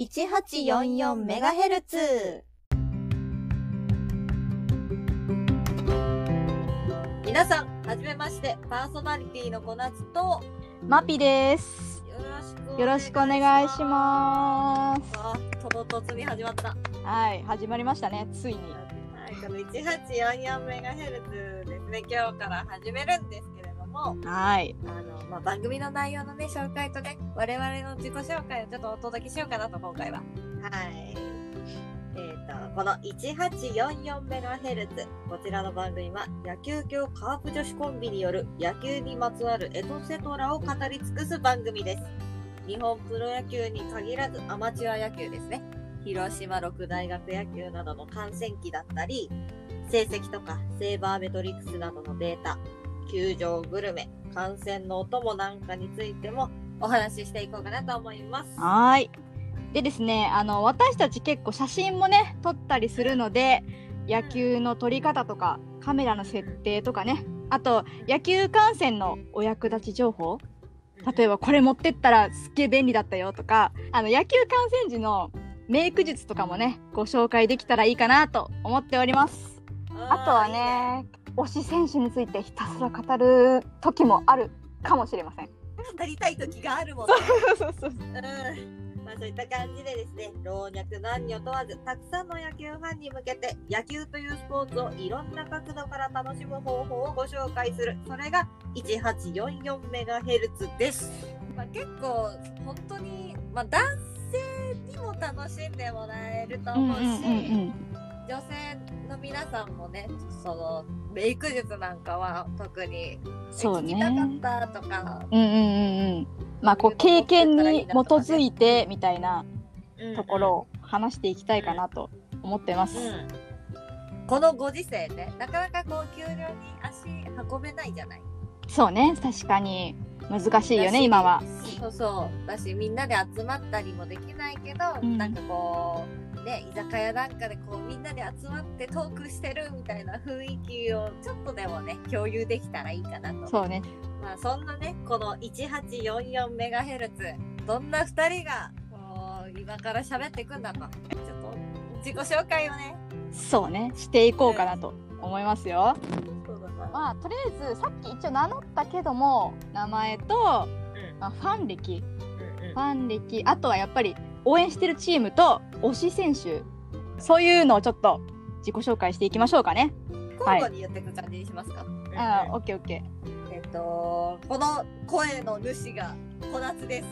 1844MHz 皆さん、はじめまして、パーソナリティの小夏と、マピです。よろしくお願いします。あ、唐突に始まった。はい、始まりましたね、ついに。はい、この 1844MHz ですね、今日から始めるんですも、はい。あの、まあ、番組の内容のね、紹介とね、我々の自己紹介をちょっとお届けしようかなと、今回は。はい。えっ、と、この 1844MHz、こちらの番組は、野球協カープ女子コンビによる野球にまつわるエトセトラを語り尽くす番組です。日本プロ野球に限らずアマチュア野球ですね。広島六大学野球などの観戦記だったり、成績とかセーバーメトリックスなどのデータ、球場グルメ、観戦のお供なんかについてもお話ししていこうかなと思います。はい。でですね、あの、私たち結構写真もね、撮ったりするので、野球の撮り方とか、カメラの設定とかね、あと、野球観戦のお役立ち情報例えばこれ持ってったらすっげえ便利だったよとか、あの野球観戦時のメイク術とかもね、ご紹介できたらいいかなと思っております。あとはね、推し選手についてひたすら語る時もあるかもしれません。語りたい時があるもんね。そうそうそう。うん。まあそういった感じでですね、老若男女問わず、たくさんの野球ファンに向けて、野球というスポーツをいろんな角度から楽しむ方法をご紹介する。それが 1844MHz です。まあ結構、本当に、まあ男性にも楽しんでもらえると思うし、女性の皆さんもね、そのメイク術なんかは特にそうね聞きたかったとか、うんうんうんうん。まあこう経験に基づいてみたいなところを話していきたいかなと思ってます。うんこのご時世ね、なかなかこう球場に足運べないじゃない？そうね、確かに難しいよね、今は。そうそう。だし、みんなで集まったりもできないけど、うんなんかこう、ね、居酒屋なんかでこうみんなで集まってトークしてるみたいな雰囲気をちょっとでもね、共有できたらいいかなと。そうね。まあそんなね、この 1844MHz、どんな二人が、こう、今から喋っていくんだと。ちょっと、自己紹介をね。そうね、していこうかなと思いますよ。まあとりあえずさっき一応名乗ったけども名前と、まあ、ファン歴ファン歴あとはやっぱり応援してるチームと推し選手そういうのをちょっと自己紹介していきましょうかね。交互に言っていく感じにしますか？あーオッケーオッケえっと、この声の主が小夏です。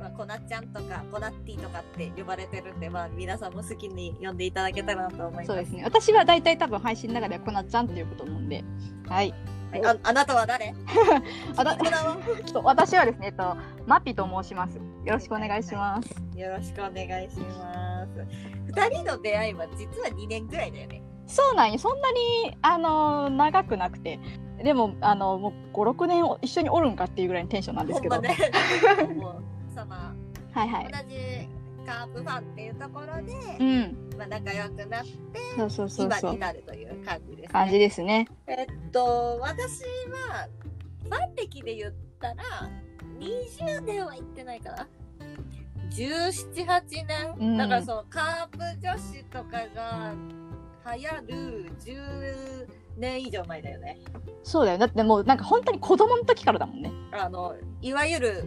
まあ、小夏ちゃんとか、小夏ティとかって呼ばれてるんで、まあ、皆さんも好きに呼んでいただけたらなと思います。ーそうですね私は大体多分配信の中ではこなっちゃんって呼ぶと思うんではいはいああなたは誰？あだ 私はですねえっとマピと申します。よろしくお願いします。よろしくお願いします。二人の出会いは実は2年ぐらいだよね。そうなんよ。そんなにあのー長くなくて。でもあのもう56年一緒におるんかっていうぐらいのテンションなんですけど、ね。もう、その、はいはい。同じカープファンっていうところで、うんまあ、仲良くなって、そうそうそうそう今になるという感じです、ね。感じですねえっと、私は、ファン歴で言ったら、20年は行ってないかな。17、8年、うんだからそのカープ女子とかが流行る10年以上前だよね。そうだよだってもうなんか本当に子供の時からだもんねあの、いわゆる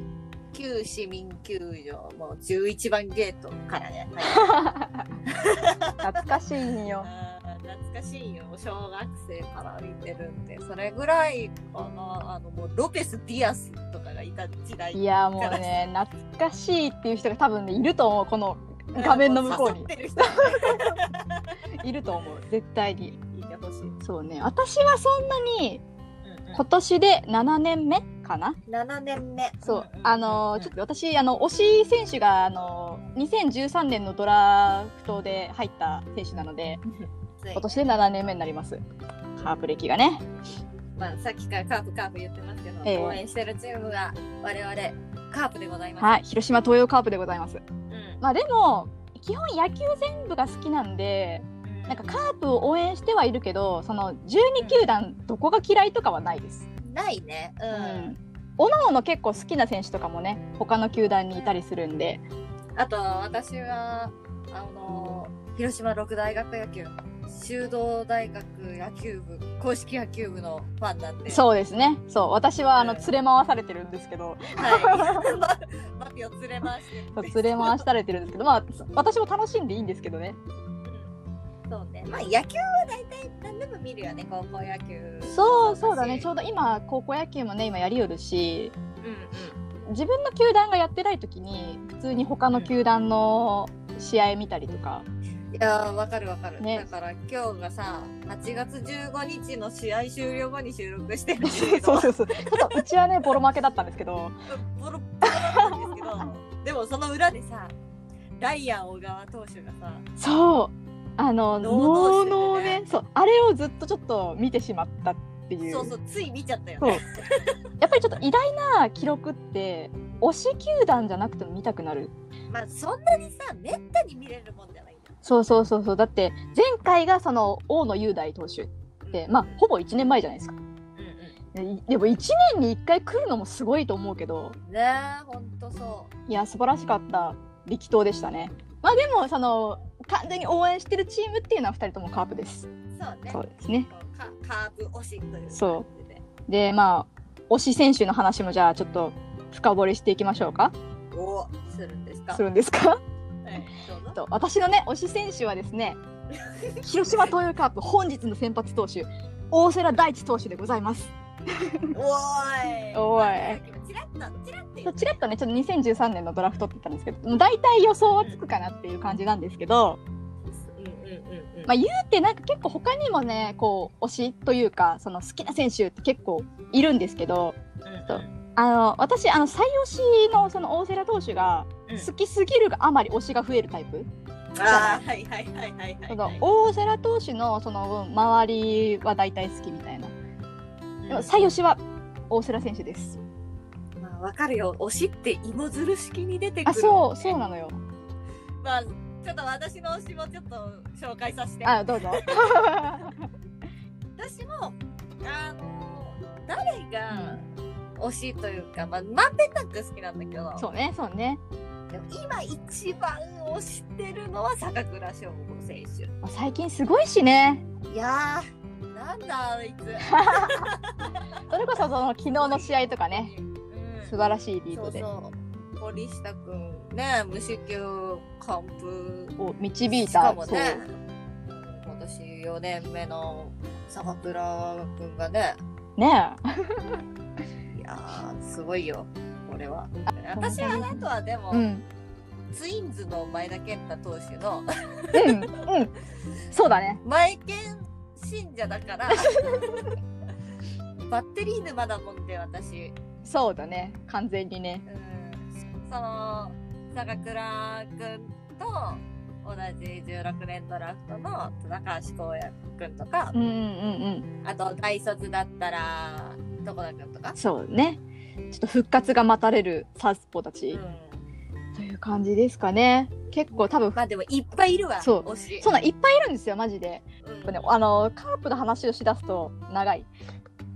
旧市民球場も11番ゲートからね。懐かしいんよ 懐かしいよ。小学生から見てるんで、それぐらいかな。あの、もうロペス・ディアスとかがいた時代。いやもうね 懐かしいっていう人が多分ねいると思うこの画面の向こうにいると思う絶対にいてほしい。そうね私はそんなにうん今年で7年目かな？7年目。そう、あのーちょっと私、あの、推し選手が、あのー、2013年のドラフトで入った選手なので、と今年で7年目になります。カープ歴がね。まあ、さっきからカープカープ言ってますけど、ええ応援してるチームが我々カープでございます。はい、広島東洋カープでございます。うんまあでも、基本野球全部が好きなんで、なんかカープを応援してはいるけど、その12球団どこが嫌いとかはないです。ないね。うん。うん。おのおの結構好きな選手とかもね、他の球団にいたりするんで、あと、私は、あの、広島六大学野球、修道大学野球部、公式野球部のファンなんで。そうですね。そう。私は、あの、うん連れ回されてるんですけど、はい。マピを連れ回して連れ回されてるんですけど、まあ、私も楽しんでいいんですけどね。うんそうね。まあ、野球は大体何でも見るよね、高校野球。そう、そうだね。ちょううど今、高校野球もね、今やりよるし、うん自分の球団がやってない時に、普通に他の球団の試合見たりとか、うん。いやー、わかるわかる。ねだから今日がさ、8月15日の試合終了後に収録してるそうそうそう。ちょっとうちはね、ボロ負けだったんですけど、ボロボロだったんですけど、でもその裏でさ、ライアン小川投手がさ、そう。あの、能のねね、そう、あれをずっとちょっと見てしまったっていう。そうそう、つい見ちゃったよね。やっぱりちょっと偉大な記録って、推し球団じゃなくても見たくなる。まあ、そんなにさ、めったに見れるもんじゃない。そうそうそうそう。だって、前回がその、大野雄大投手って、まあ、ほぼ1年前じゃないですか。うんうん。ででも1年に1回来るのもすごいと思うけど、ねえ、ほんとそいや、素晴らしかった力投でしたね。まあでも、その、完全に応援してるチームっていうのは2人ともカープです。う。そうね。そうですね。カカープ推しというそうで。で、まあ、推し選手の話もじゃあちょっと深掘りしていきましょうか。おするんですか？するんですか？はい。と私のね、推し選手はですね、広島東洋カープ本日の先発投手、大瀬良大地投手でございます。おーい。おーい。チラッと、チラッと言ってちらっとね、ちょっと2013年のドラフトって言ったんですけど、大体予想はつくかなっていう感じなんですけど。まあ、言うてなんか結構他にもね、こう、推しというか、その好きな選手って結構いるんですけど、あの、私、あの、最推しのその大瀬良投手がうん好きすぎるがあまり推しが増えるタイプ。大瀬良投手のそのうん周りは大体好きみたいな。でも最推しは大瀬良選手です。まあ、わかるよ。推しって芋づる式に出てくる、あ、そう、そうなのよ。まあ、ちょっと私の推しもちょっと紹介させて。あ、どうぞ。私も、あの誰が推しというか、まあ、まんべんなく好きなんだけど、そうね、そうね。でも今一番推してるのは坂倉翔吾選手。まあ最近すごいしね。いやー、なんだあいつ。それこそその昨日の試合とかね、う ん素晴らしいリードでそうそう。森下くんね、無四球完封を導いしかた。もね、今年4年目の坂倉くんがね。ね いやー、すごいよ、これは。私はあとはでも、え。うん。ツインズの前田健太投手の、うん。うん。そうだね。前健信者だから、バッテリー沼だもんで、私。そうだね。完全にね。うん、その、坂倉くんと、同じ16年ドラフトの高橋光也くんとかう、んうんうんうん。あと大卒だったら、どこだくんとか？そうね。ちょっと復活が待たれるサウスポーたち、うん。という感じですかね。結構多分、まあでもいっぱいいるわ、そう。そんなんいっぱいいるんですよ、マジで。うんあの、カープの話をしだすと長い。い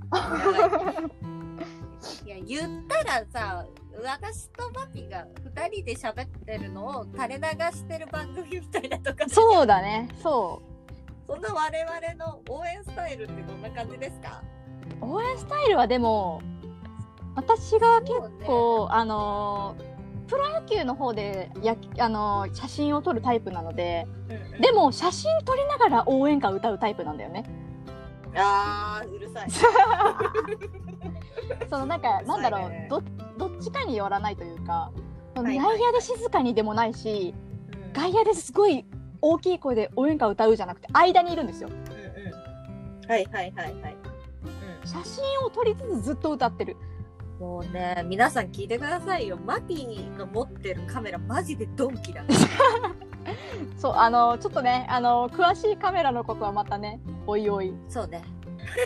や、言ったらさ、私とマピが2人で喋ってるのを垂れ流してる番組みたいなとか、そうだね、そそんな我々の応援スタイルってどんな感じですか？う。応援スタイルはでも、私が結構、あのープロ野球の方でや、あのー写真を撮るタイプなので、でも写真撮りながら応援歌歌うタイプなんだよね。あー、うるさい。そのなんか、なんだろそうねう、どどっちかによらないというか、内野で静かにでもないし、うん外野ですごい大きい声で応援歌歌うじゃなくて、間にいるんですよ。うんうんはいはいはいはい。写真を撮りつつずっと歌ってる。もうね、皆さん聞いてくださいよ。マピーの持ってるカメラマジでドンキだ。そう、あの、ちょっとね、あの、詳しいカメラのことはまたね、おいおい。そうね。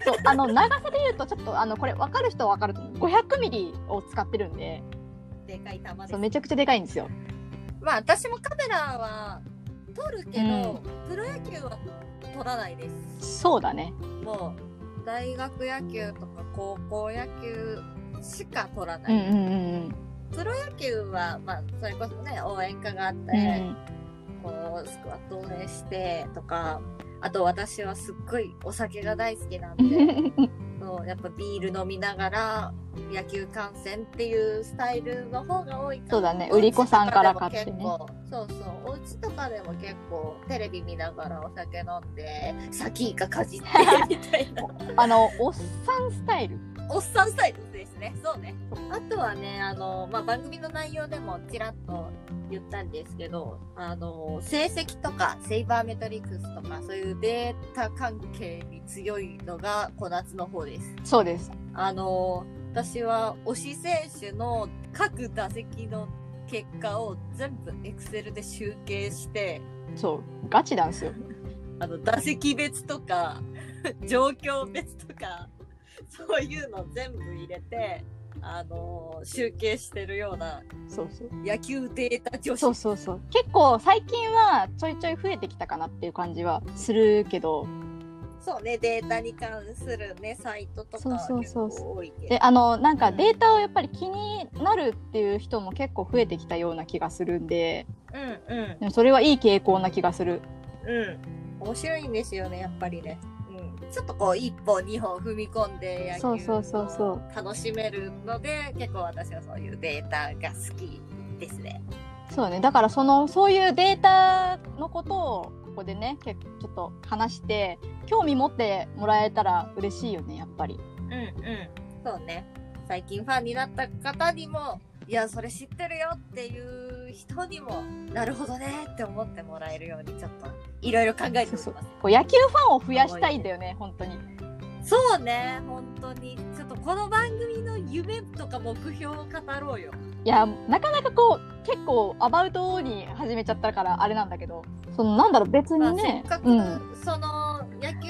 そう、あの、長さで言うと、ちょっと、あの、これ、わかる人はわかると思う。500ミリを使ってるんで、でかい玉ですそう、。めちゃくちゃでかいんですよ。まあ私もカメラは撮るけど、うんプロ野球は撮らないです。そうだね。もう大学野球とか高校野球しか撮らない。うんうんうんうん。プロ野球は、まあ、それこそね、応援歌があって、うんこう、スクワット応援してとか、あと私はすっごいお酒が大好きなんで、そうやっぱビール飲みながら野球観戦っていうスタイルの方が多いからそうだね。売り子さんから買ってね。そうそうお家とかでも結構テレビ見ながらお酒飲んでサキイカかじって みたいな。あのおっさんスタイルおっさんスタイルですね。そうね。あとはねあの、まあ、番組の内容でもちらっと言ったんですけどあの成績とかセイバーメトリックスとかそういうデータ関係に強いのが小夏の方です。そうです。あの私は推し選手の各打席の結果を全部エクセルで集計してそう。ガチなんですよ。あの打席別とか状況別とかそういうの全部入れてあの集計してるようなそうそう。野球データ女子。そうそうそう。結構最近はちょいちょい増えてきたかなっていう感じはするけど。そうねデータに関するねサイトとかは結そうそうそう。構多いけど。であのなんかデータをやっぱり気になるっていう人も結構増えてきたような気がするんで。うんうん。それはいい傾向な気がする。うん、面白いんですよねやっぱりね、うん、ちょっとこう一歩二歩踏み込んで野球そうそうそうそう。を楽しめるので結構私はそういうデータが好きですね。そうね。だからそのそういうデータのことをここでねちょっと話して興味持ってもらえたら嬉しいよねやっぱり。うんうん。そうね。最近ファンになった方にもいやそれ知ってるよっていう人にもなるほどねって思ってもらえるよう。にちょっといろいろ考えてますそうこう野球ファンを増やしたいんだよね本当に。そうね本当に。ちょっとこの番組の夢とか目標を語ろうよ。いやなかなかこう結構アバウトに始めちゃったからあれなんだけどそのなんだろう別まあ、にねせっかく、うん。その野球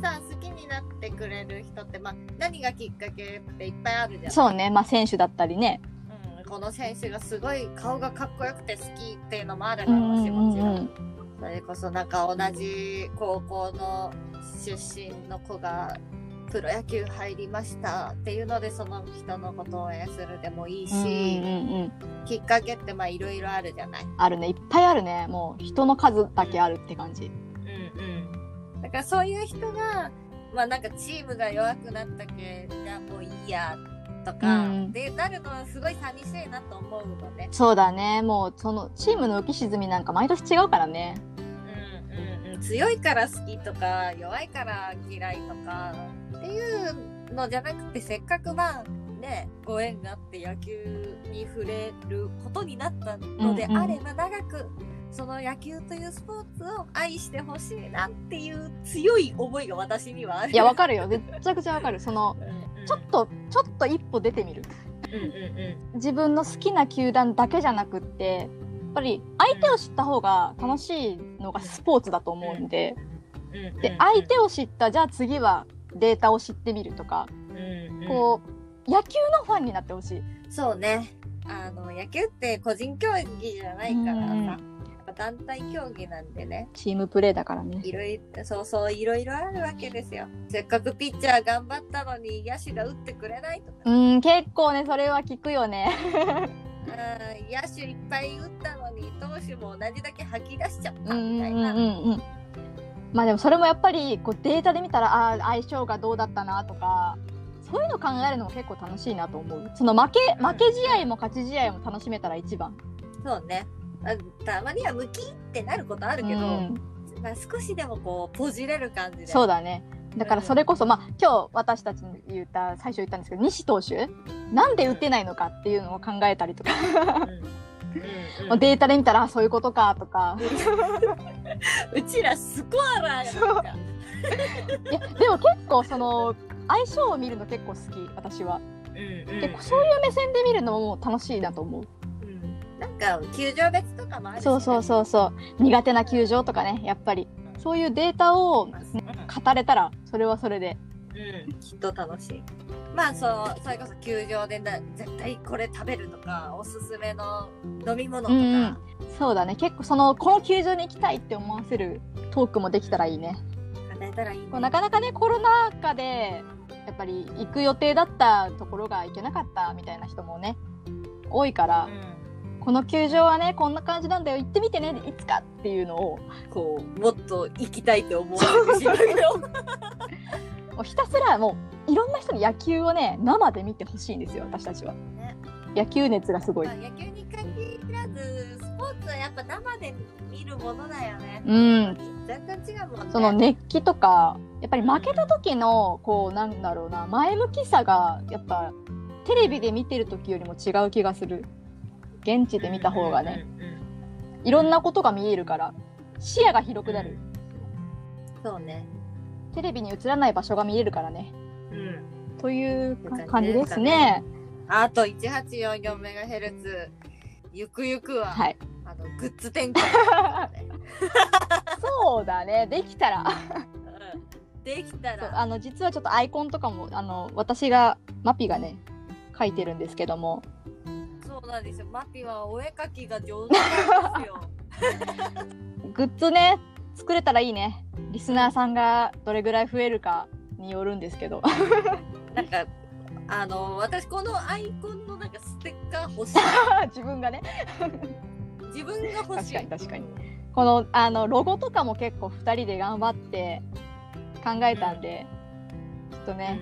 さ好きになってくれる人って、まあ、何がきっかけっていっぱいあるじゃん。そうねまあ選手だったりね。うん、この選手がすごい顔がかっこよくて好きっていうのもあるだうんろうし、もちろん、それこそなんか同じ高校の出身の子がプロ野球入りましたっていうのでその人のことを応援するでもいいし、うんうんうんきっかけってまあいろいろあるじゃない。あるね。いっぱいあるね。もう人の数だけあるって感じ。うんうん、だからそういう人がまあなんかチームが弱くなったけじゃあもういいやとか、うん。でなるのはすごい寂しいなと思うのね。そうだね。もうそのチームの浮き沈みなんか毎年違うからね。うんうんうん、強いから好きとか弱いから嫌いとかっていうのじゃなくてせっかくまあねご縁があって野球に触れることになったのであれば長くその野球というスポーツを愛してほしいなっていう強い思いが私にはある。いやわかるよ。めっちゃくちゃわかる。そのちょっとちょっと一歩出てみる。うんうん自分の好きな球団だけじゃなくってやっぱり相手を知った方が楽しいのがスポーツだと思うんで。うんうんで相手を知ったじゃあ次はデータを知ってみるとか。うんうん。こう野球のファンになってほしい。そうね。あの野球って個人競技じゃないからさ、うんぱ団体競技なんでね。チームプレーだからね。いろいろそうそういろいろあるわけですよ。せっかくピッチャー頑張ったのに野手が打ってくれないとか、うん結構ねそれは聞くよね。野手いっぱい打ったのに投手も同じだけ吐き出しちゃったうんうんうんみたいな、うんうん。まあでもそれもやっぱりこうデータで見たらあー相性がどうだったなとかそういうの考えるのも結構楽しいなと思う。その負け負け試合も勝ち試合も楽しめたら一番。そうね。あたまにはムキってなることあるけど、うん。まあ、少しでもこうポジれる感じで。そうだね。だからそれこそ、まあ今日私たちに言った最初言ったんですけど西投手？なんで打てないのかっていうのを考えたりとか、うん。うん。うん。データで見たらあそういうことかとか。うちらスコアラーやいやでも結構その相性を見るの結構好き私は。うんうん結構そういう目線で見るのも楽しいなと思う。うんなんか球場別とかもあるしね。そうそうそうそう。苦手な球場とかねやっぱり。そういうデータをうん。語れたらそれはそれで。うん、きっと楽しい。まあそうそれこそ球場でな絶対これ食べるとかおすすめの飲み物とか、うん。うんそうだね。結構そのこの球場に行きたいって思わせるトークもできたらいいね。語れたらいいね。なかなかねコロナ禍でやっぱり行く予定だったところが行けなかったみたいな人もね多いから、うんこの球場はねこんな感じなんだよ。行ってみてね。いつかっていうのをこうもっと行きたいって思う。けど もうひたすらもういろんな人に野球をね生で見てほしいんですよ私たちは、ね。野球熱がすごい。まあ、野球に限らずスポーツはやっぱ生で見るものだよね。うん。全然違うもんね。その熱気とかやっぱり負けた時のこうなんだろうな前向きさがやっぱテレビで見てる時よりも違う気がする現地で見た方がね、いろんなことが見えるから視野が広くなる。そうね。テレビに映らない場所が見えるからね。うん。という感じですね。あと 1844MHz ゆくゆくは、はい。あのグッズ展開、ね そうだね。できたら。うん。できたら。あの実はちょっとアイコンとかもあの私がマピがね書いてるんですけどもそうなんですよ。マピはお絵描きが上手なんですよ。グッズね作れたらいいね。リスナーさんがどれぐらい増えるかによるんですけど。なんかあの私このアイコンのなんかステッカー欲しい。自分がね。自分が欲しい。確かに確かに。このあのロゴとかも結構2人で頑張って考えたんで、ちょっとね、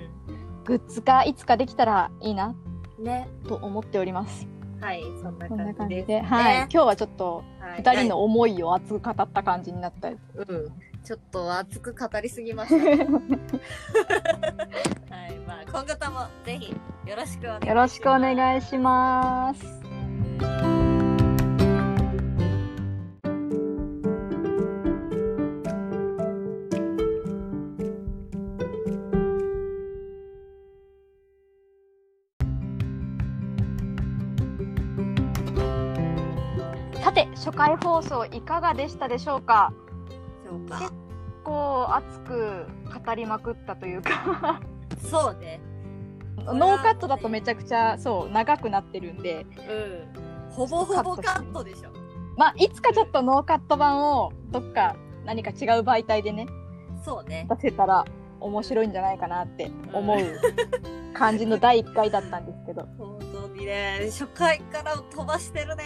グッズ化いつかできたらいいなうんね。と思っておりますはいそんな感じです感じで、はい。今日はちょっとはい。2人の思いを熱く語った感じになった、うん。ちょっと熱く語りすぎました。ね はい。まあ今後ともぜひよろしくお願いします。よろしくお願いします回放送いかがでしたでしょうか？そうか。こう熱く語りまくったというか。そうね。ノーカットだとめちゃくちゃそう長くなってるんで。うん。ほぼほぼカットでしょ。まあいつかちょっとノーカット版をどっか何か違う媒体でねそうね。出せたら面白いんじゃないかなって思う感じの第1回だったんですけど。本当にね。初回から飛ばしてるね。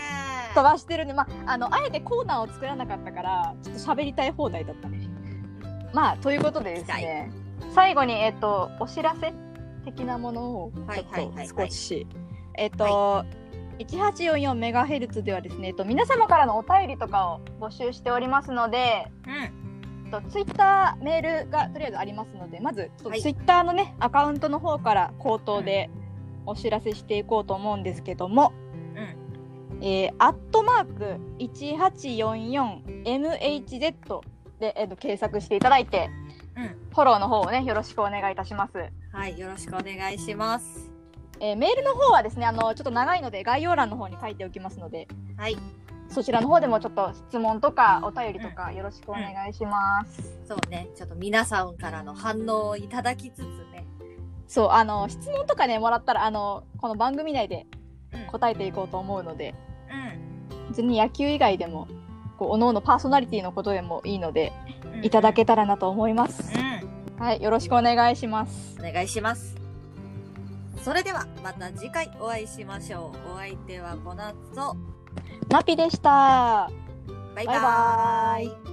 飛ばしてるね。まああのあえてコーナーを作らなかったからちょっと喋りたい放題だったね。まあということでですね最後にえっ、とお知らせ的なものをちょっはいはいはい。はいと少し。えっと、1844メガヘルツではですね、えっと、皆様からのお便りとかを募集しておりますので、うん。えっと、ツイッターメールがとりあえずありますのでまずはい。ツイッターのねアカウントの方から口頭でお知らせしていこうと思うんですけども、うん。えー、アットマーク 1844MHZ で、えっと、検索していただいて、うん。フォローの方をねよろしくお願いいたします。はいよろしくお願いします。えーメールの方はですねあのちょっと長いので概要欄の方に書いておきますのではい。そちらの方でもちょっと質問とかお便りとかよろしくお願いします。そうねちょっと皆さんからの反応をいただきつつねそうあの質問とかねもらったらあのこの番組内でうん。答えていこうと思うのでうん。別に野球以外でもこうおのおのパーソナリティのことでもいいのでうん。いただけたらなと思います。うん。はいよろしくお願いします。お願いします。それではまた次回お会いしましょう。お相手はこなつとナピでした。バイババイ。バーイーイ